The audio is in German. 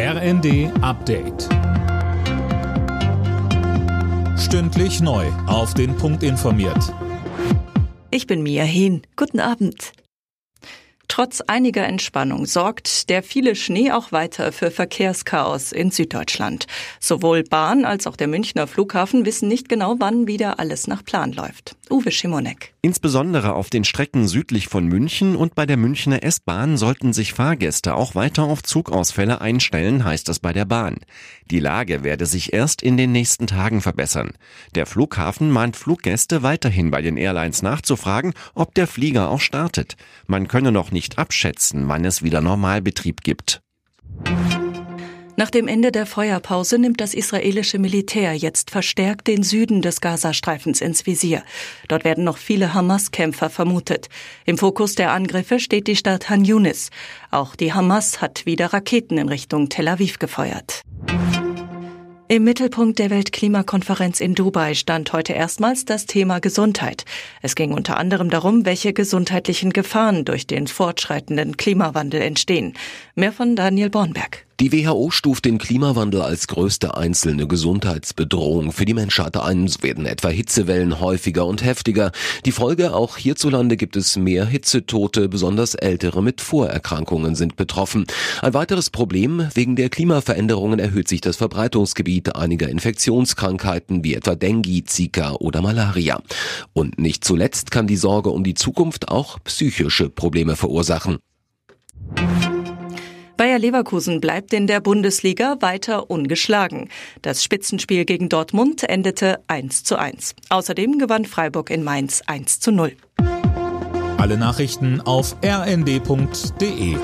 RND Update. Stündlich neu. Auf den Punkt informiert. Ich bin Mia Hehn. Guten Abend. Trotz einiger Entspannung sorgt der viele Schnee auch weiter für Verkehrschaos in Süddeutschland. Sowohl Bahn als auch der Münchner Flughafen wissen nicht genau, wann wieder alles nach Plan läuft. Uwe Schimonek. Insbesondere auf den Strecken südlich von München und bei der Münchner S-Bahn sollten sich Fahrgäste auch weiter auf Zugausfälle einstellen, heißt es bei der Bahn. Die Lage werde sich erst in den nächsten Tagen verbessern. Der Flughafen mahnt Fluggäste weiterhin bei den Airlines nachzufragen, ob der Flieger auch startet. Man könne noch nicht abschätzen, wann es wieder Normalbetrieb gibt. Nach dem Ende der Feuerpause nimmt das israelische Militär jetzt verstärkt den Süden des Gazastreifens ins Visier. Dort werden noch viele Hamas-Kämpfer vermutet. Im Fokus der Angriffe steht die Stadt Han Yunis. Auch die Hamas hat wieder Raketen in Richtung Tel Aviv gefeuert. Im Mittelpunkt der Weltklimakonferenz in Dubai stand heute erstmals das Thema Gesundheit. Es ging unter anderem darum, welche gesundheitlichen Gefahren durch den fortschreitenden Klimawandel entstehen. Mehr von Daniel Bornberg. Die WHO stuft den Klimawandel als größte einzelne Gesundheitsbedrohung für die Menschheit ein. So werden etwa Hitzewellen häufiger und heftiger. Die Folge, auch hierzulande gibt es mehr Hitzetote, besonders Ältere mit Vorerkrankungen sind betroffen. Ein weiteres Problem, wegen der Klimaveränderungen erhöht sich das Verbreitungsgebiet einiger Infektionskrankheiten wie etwa Dengue, Zika oder Malaria. Und nicht zuletzt kann die Sorge um die Zukunft auch psychische Probleme verursachen. Bayer Leverkusen bleibt in der Bundesliga weiter ungeschlagen. Das Spitzenspiel gegen Dortmund endete 1 zu 1. Außerdem gewann Freiburg in Mainz 1 zu 0. Alle Nachrichten auf rnd.de